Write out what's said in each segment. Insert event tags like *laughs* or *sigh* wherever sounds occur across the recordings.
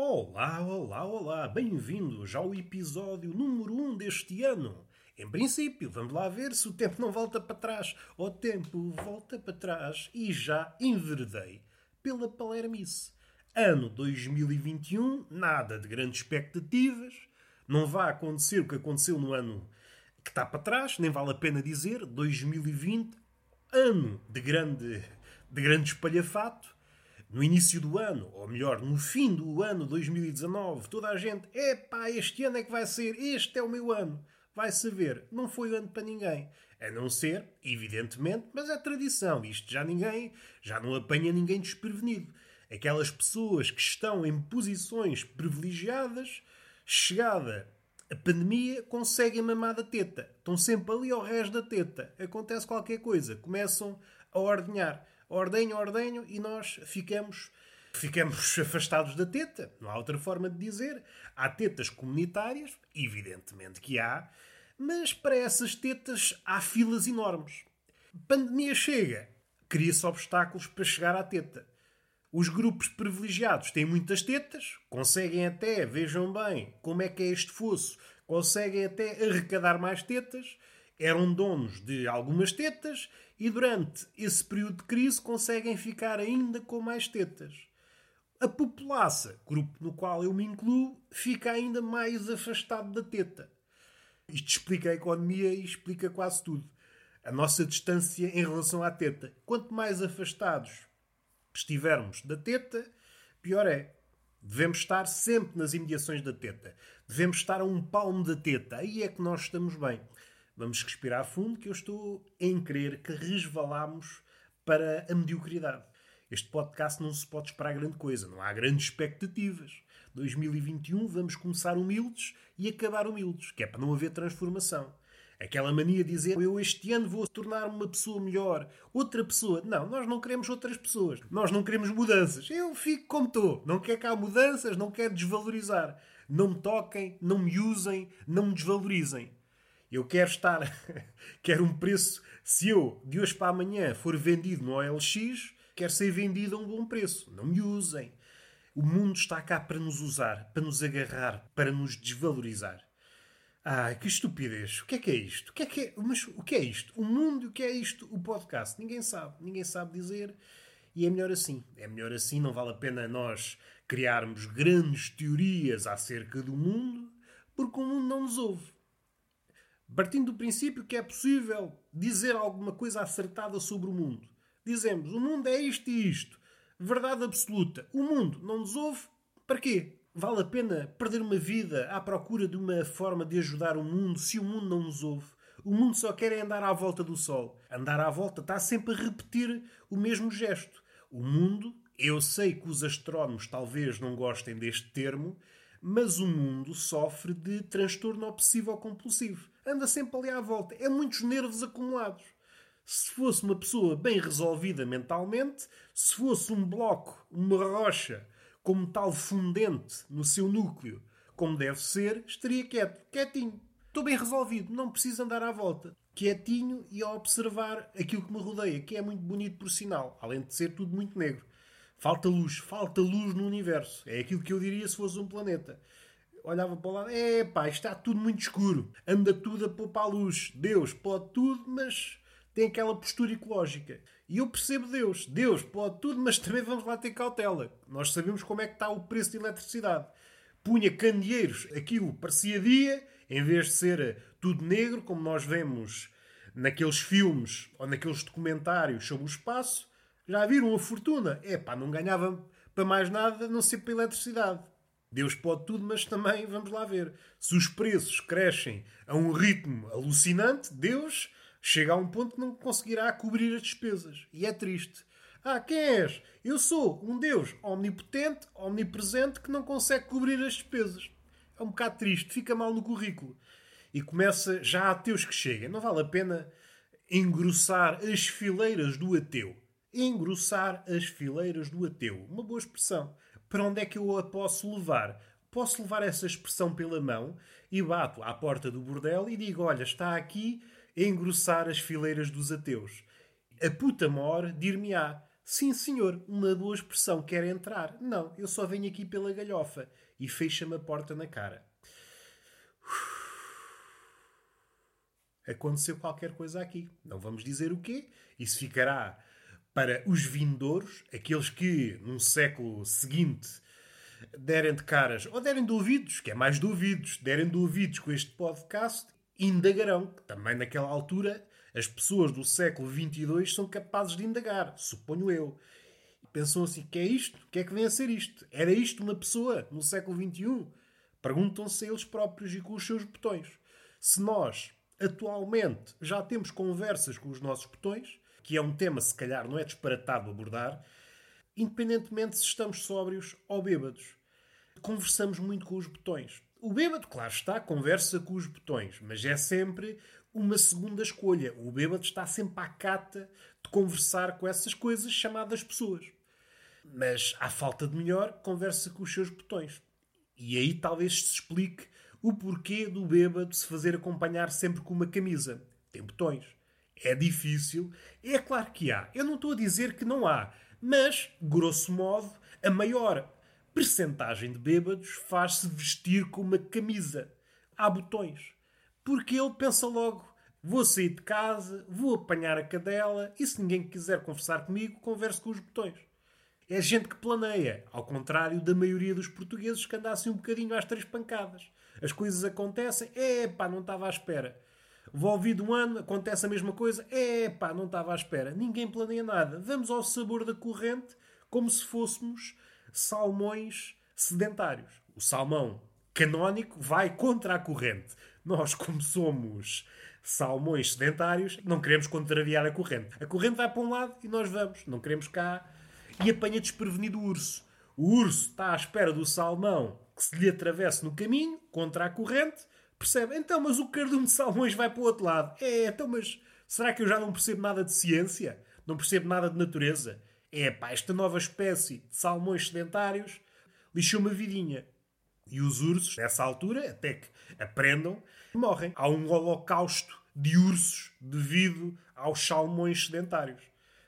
Olá, olá, olá, bem-vindos ao episódio número 1 um deste ano. Em princípio, vamos lá ver se o tempo não volta para trás. O tempo volta para trás e já enveredei pela Palermice. Ano 2021, nada de grandes expectativas. Não vai acontecer o que aconteceu no ano que está para trás, nem vale a pena dizer. 2020, ano de grande, de grande espalhafato no início do ano, ou melhor, no fim do ano 2019, toda a gente, epá, este ano é que vai ser, este é o meu ano. Vai saber, não foi ano para ninguém. A não ser, evidentemente, mas é tradição. Isto já ninguém, já não apanha ninguém desprevenido. Aquelas pessoas que estão em posições privilegiadas, chegada a pandemia, conseguem mamar da teta. Estão sempre ali ao resto da teta. Acontece qualquer coisa. Começam a ordenhar ordenho, ordenho, e nós ficamos, ficamos afastados da teta. Não há outra forma de dizer. Há tetas comunitárias, evidentemente que há, mas para essas tetas há filas enormes. Pandemia chega, cria-se obstáculos para chegar à teta. Os grupos privilegiados têm muitas tetas, conseguem até, vejam bem como é que é este fosso, conseguem até arrecadar mais tetas, eram donos de algumas tetas e durante esse período de crise conseguem ficar ainda com mais tetas. A população, grupo no qual eu me incluo, fica ainda mais afastado da teta. Isto explica a economia e explica quase tudo. A nossa distância em relação à teta. Quanto mais afastados estivermos da teta, pior é. Devemos estar sempre nas imediações da teta. Devemos estar a um palmo da teta. Aí é que nós estamos bem. Vamos respirar fundo, que eu estou em crer que resvalamos para a mediocridade. Este podcast não se pode esperar grande coisa, não há grandes expectativas. 2021 vamos começar humildes e acabar humildes, que é para não haver transformação. Aquela mania de dizer eu este ano vou tornar-me uma pessoa melhor, outra pessoa. Não, nós não queremos outras pessoas. Nós não queremos mudanças. Eu fico como estou. Não quero cá mudanças, não quero desvalorizar. Não me toquem, não me usem, não me desvalorizem. Eu quero estar, *laughs* quero um preço. Se eu de hoje para amanhã for vendido no OLX, quero ser vendido a um bom preço. Não me usem. O mundo está cá para nos usar, para nos agarrar, para nos desvalorizar. Ah, que estupidez. O que é que é isto? O que é que é? Mas o que é isto? O mundo, o que é isto? O podcast. Ninguém sabe. Ninguém sabe dizer. E é melhor assim. É melhor assim. Não vale a pena nós criarmos grandes teorias acerca do mundo, porque o mundo não nos ouve. Partindo do princípio que é possível dizer alguma coisa acertada sobre o mundo. Dizemos, o mundo é isto e isto. Verdade absoluta. O mundo não nos ouve. Para quê? Vale a pena perder uma vida à procura de uma forma de ajudar o mundo se o mundo não nos ouve? O mundo só quer é andar à volta do Sol. Andar à volta está sempre a repetir o mesmo gesto. O mundo, eu sei que os astrónomos talvez não gostem deste termo, mas o mundo sofre de transtorno obsessivo-compulsivo anda sempre ali à volta. É muitos nervos acumulados. Se fosse uma pessoa bem resolvida mentalmente, se fosse um bloco, uma rocha, como tal fundente no seu núcleo, como deve ser, estaria quieto, quietinho. Estou bem resolvido, não preciso andar à volta. Quietinho e a observar aquilo que me rodeia, que é muito bonito por sinal, além de ser tudo muito negro. Falta luz, falta luz no universo. É aquilo que eu diria se fosse um planeta olhava para lado, é pá, está tudo muito escuro, anda tudo a poupar a luz. Deus pode tudo, mas tem aquela postura ecológica. E eu percebo Deus. Deus pode tudo, mas também vamos lá ter cautela. Nós sabemos como é que está o preço de eletricidade. Punha candeeiros, aquilo parecia dia, em vez de ser tudo negro, como nós vemos naqueles filmes ou naqueles documentários sobre o espaço. Já viram a fortuna? É pá, não ganhava para mais nada, a não ser para eletricidade. Deus pode tudo, mas também vamos lá ver. Se os preços crescem a um ritmo alucinante, Deus chega a um ponto que não conseguirá cobrir as despesas. E é triste. Ah, quem és? Eu sou um Deus omnipotente, omnipresente, que não consegue cobrir as despesas. É um bocado triste, fica mal no currículo. E começa já a ateus que chegam. Não vale a pena engrossar as fileiras do ateu. Engrossar as fileiras do ateu. Uma boa expressão para onde é que eu a posso levar? Posso levar essa expressão pela mão e bato à porta do bordel e digo: Olha, está aqui a engrossar as fileiras dos ateus. A puta mor dir-me-á: Sim, senhor, uma boa expressão, quer entrar. Não, eu só venho aqui pela galhofa. E fecha-me a porta na cara. Aconteceu qualquer coisa aqui. Não vamos dizer o quê. Isso ficará para os vindouros, aqueles que, num século seguinte, derem de caras, ou derem de ouvidos, que é mais de ouvidos, derem de ouvidos com este podcast, indagarão, que também naquela altura as pessoas do século XXII são capazes de indagar, suponho eu. E pensam assim: que é isto? O que é que vem a ser isto? Era isto uma pessoa no século XXI? Perguntam-se a eles próprios e com os seus botões. Se nós, atualmente, já temos conversas com os nossos botões, que é um tema, se calhar, não é disparatado abordar, independentemente se estamos sóbrios ou bêbados. Conversamos muito com os botões. O bêbado, claro está, conversa com os botões, mas é sempre uma segunda escolha. O bêbado está sempre à cata de conversar com essas coisas chamadas pessoas. Mas, à falta de melhor, conversa com os seus botões. E aí talvez se explique o porquê do bêbado se fazer acompanhar sempre com uma camisa. Tem botões. É difícil. É claro que há. Eu não estou a dizer que não há. Mas, grosso modo, a maior percentagem de bêbados faz-se vestir com uma camisa. Há botões. Porque ele pensa logo: vou sair de casa, vou apanhar a cadela e se ninguém quiser conversar comigo, converso com os botões. É gente que planeia, ao contrário da maioria dos portugueses que andassem um bocadinho às três pancadas. As coisas acontecem, é pá, não estava à espera. De um ano, acontece a mesma coisa, é pá, não estava à espera. Ninguém planeia nada. Vamos ao sabor da corrente como se fôssemos salmões sedentários. O salmão canónico vai contra a corrente. Nós, como somos salmões sedentários, não queremos contrariar a corrente. A corrente vai para um lado e nós vamos. Não queremos cá. E apanha desprevenido o urso. O urso está à espera do salmão que se lhe atravesse no caminho, contra a corrente. Percebe? Então, mas o cardume de salmões vai para o outro lado. É, então, mas será que eu já não percebo nada de ciência? Não percebo nada de natureza? É, pá, esta nova espécie de salmões sedentários lixou uma vidinha. E os ursos, nessa altura, até que aprendam, morrem. Há um holocausto de ursos devido aos salmões sedentários.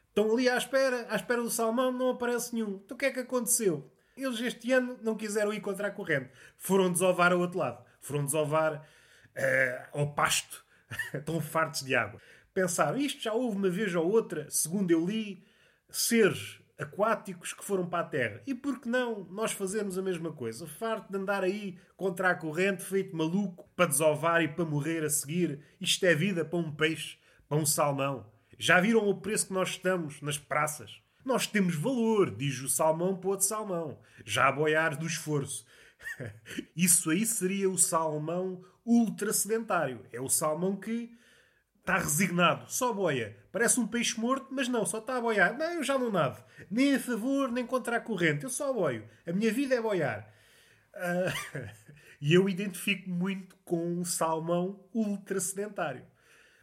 Estão ali à espera, à espera do salmão, não aparece nenhum. Então o que é que aconteceu? Eles este ano não quiseram ir contra a corrente. Foram desovar ao outro lado. Foram desovar uh, ao pasto. *laughs* Estão fartos de água. Pensaram, isto já houve uma vez ou outra, segundo eu li, seres aquáticos que foram para a terra. E por que não nós fazermos a mesma coisa? Farto de andar aí contra a corrente, feito maluco, para desovar e para morrer a seguir. Isto é vida para um peixe, para um salmão. Já viram o preço que nós estamos nas praças? Nós temos valor, diz o salmão para outro salmão. Já a boiar do esforço. *laughs* Isso aí seria o salmão ultra sedentário. É o salmão que Está resignado, só boia. Parece um peixe morto, mas não, só está a boiar. Não, eu já não nado. Nem a favor, nem contra a corrente. Eu só boio. A minha vida é boiar. Uh, *laughs* e eu identifico muito com um salmão ultra sedentário.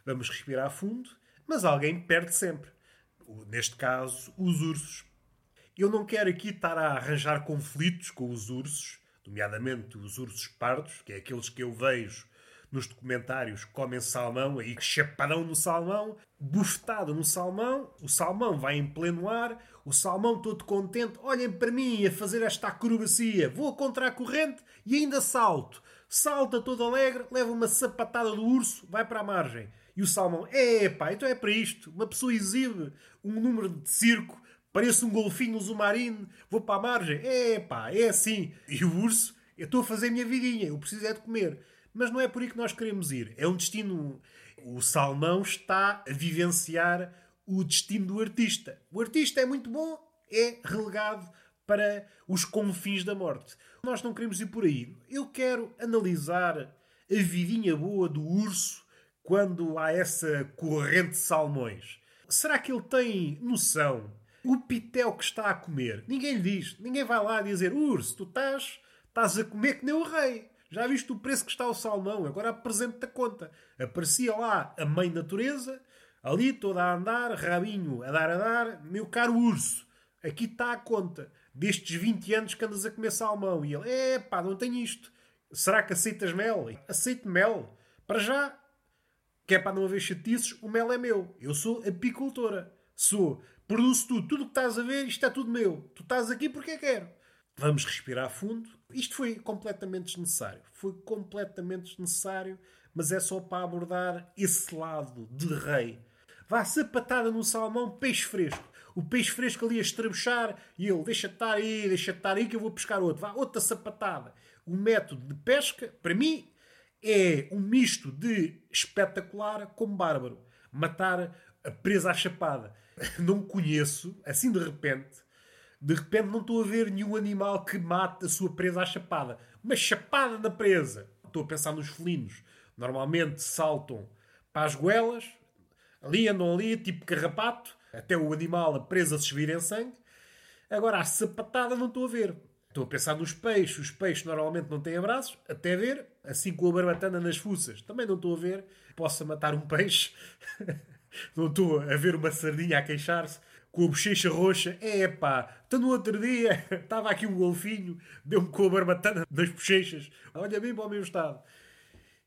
Vamos respirar fundo, mas alguém perde sempre. Neste caso, os ursos. Eu não quero aqui estar a arranjar conflitos com os ursos, nomeadamente os ursos pardos, que é aqueles que eu vejo nos documentários comem salmão, aí chapadão no salmão, bufetado no salmão, o salmão vai em pleno ar, o salmão todo contente, olhem para mim a fazer esta acrobacia, vou contra a corrente e ainda salto. Salta todo alegre, leva uma sapatada do urso, vai para a margem. E o salmão, é pá, então é para isto. Uma pessoa exibe um número de circo, parece um golfinho zumarino, vou para a margem, é pá, é assim. E o urso, eu estou a fazer a minha vidinha, eu preciso é de comer. Mas não é por aí que nós queremos ir. É um destino. O salmão está a vivenciar o destino do artista. O artista é muito bom, é relegado para os confins da morte. Nós não queremos ir por aí. Eu quero analisar a vidinha boa do urso quando há essa corrente de salmões. Será que ele tem noção? O pitel que está a comer, ninguém lhe diz. Ninguém vai lá dizer: Urso, tu estás, estás a comer que nem o rei. Já viste o preço que está o salmão? Agora apresente-te a conta. Aparecia lá a mãe natureza, ali toda a andar, rabinho a dar a dar. Meu caro urso, aqui está a conta destes 20 anos que andas a comer salmão. E ele, é pá, não tenho isto. Será que aceitas mel? Aceito mel. Para já, que é para não haver chatices, o mel é meu. Eu sou apicultora. Sou Produzo tudo. Tudo o que estás a ver, isto é tudo meu. Tu estás aqui porque quero. Vamos respirar fundo. Isto foi completamente desnecessário. Foi completamente desnecessário, mas é só para abordar esse lado de rei. Vá sapatada no salmão, peixe fresco. O peixe fresco ali a estrabuchar e ele deixa estar aí, deixa estar aí que eu vou pescar outro. Vá, outra sapatada. O método de pesca, para mim, é um misto de espetacular com bárbaro. Matar a presa à chapada. *laughs* Não conheço, assim de repente, de repente não estou a ver nenhum animal que mate a sua presa à chapada. Uma chapada na presa. Estou a pensar nos felinos. Normalmente saltam para as goelas, ali andam ali, tipo carrapato, até o animal, a presa se vir em sangue. Agora, a sapatada não estou a ver. Estou a pensar nos peixes. Os peixes normalmente não têm abraços, até ver, assim com a barbatana nas fuças. Também não estou a ver. Possa matar um peixe. *laughs* não estou a ver uma sardinha a queixar-se com a bochecha roxa. É pá, então no outro dia *laughs* estava aqui um golfinho, deu-me com a barbatana nas bochechas. Olha bem para o meu estado.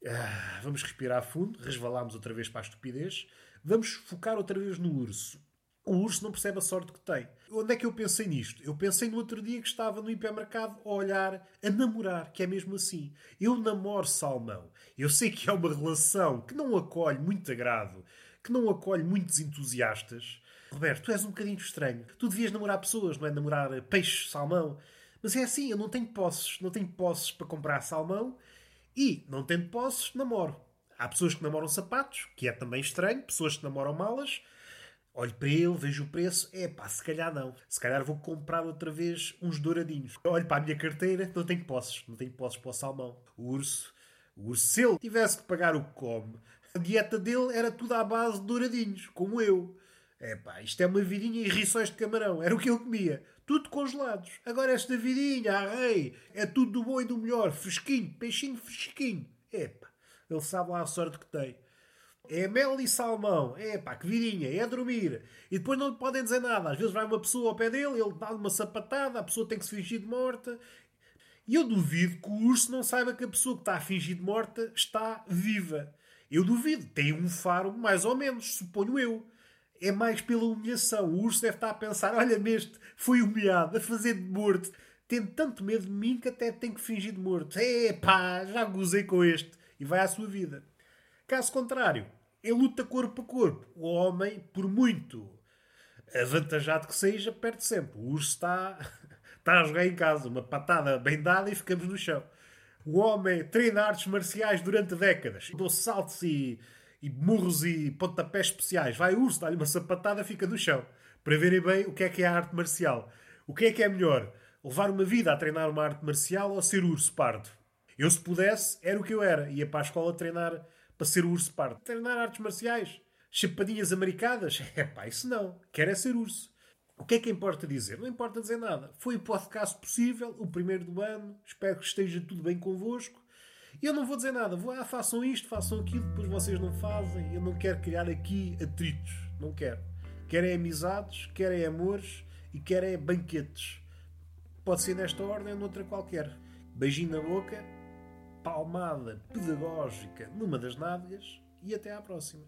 Ah, vamos respirar fundo, resvalámos outra vez para a estupidez. Vamos focar outra vez no urso. O urso não percebe a sorte que tem. Onde é que eu pensei nisto? Eu pensei no outro dia que estava no hipermercado a olhar, a namorar, que é mesmo assim. Eu namoro salmão. Eu sei que é uma relação que não acolhe muito agrado, que não acolhe muitos entusiastas. Roberto, tu és um bocadinho estranho. Tu devias namorar pessoas, não é? Namorar peixe, salmão. Mas é assim, eu não tenho posses. Não tenho posses para comprar salmão e, não tendo posses, namoro. Há pessoas que namoram sapatos, que é também estranho. Pessoas que namoram malas. Olho para ele, vejo o preço. É pá, se calhar não. Se calhar vou comprar outra vez uns douradinhos. Olho para a minha carteira, não tenho posses. Não tenho posses para o salmão. O urso. O urso, se ele tivesse que pagar o que come, a dieta dele era tudo à base de douradinhos, como eu. É pá, isto é uma vidinha e rições de camarão. Era o que ele comia. Tudo congelados. Agora esta vidinha, ah, rei, é tudo do bom e do melhor. Fresquinho, peixinho fresquinho. É pá, ele sabe lá a sorte que tem. É mel e salmão. É pá, que vidinha. É dormir. E depois não lhe podem dizer nada. Às vezes vai uma pessoa ao pé dele, ele dá-lhe uma sapatada, a pessoa tem que se fingir de morta. E eu duvido que o urso não saiba que a pessoa que está a fingir de morta está viva. Eu duvido. Tem um faro, mais ou menos, suponho eu. É mais pela humilhação. O urso deve estar a pensar: olha-me este, foi humilhado, a fazer de morto. Tem tanto medo de mim que até tem que fingir de morto. É pá, já gozei com este. E vai à sua vida. Caso contrário, ele luta corpo a corpo. O homem, por muito avantajado que seja, perde sempre. O urso está, *laughs* está a jogar em casa. Uma patada bem dada e ficamos no chão. O homem treina artes marciais durante décadas. Dou saltos e, e murros e pontapés especiais. Vai o urso, dá-lhe uma sapatada, fica no chão. Para verem bem o que é que é a arte marcial. O que é que é melhor? Levar uma vida a treinar uma arte marcial ou ser urso pardo? Eu, se pudesse, era o que eu era. Ia para a escola treinar para ser urso pardo. Treinar artes marciais. Chapadinhas americadas? *laughs* É pá, isso não. Quer é ser urso. O que é que importa dizer? Não importa dizer nada. Foi o podcast possível, o primeiro do ano. Espero que esteja tudo bem convosco. Eu não vou dizer nada. Vou, ah, façam isto, façam aquilo, depois vocês não fazem. Eu não quero criar aqui atritos. Não quero. Querem amizades, querem amores e querem banquetes. Pode ser nesta ordem ou noutra qualquer. Beijinho na boca, palmada pedagógica numa das nádegas e até à próxima.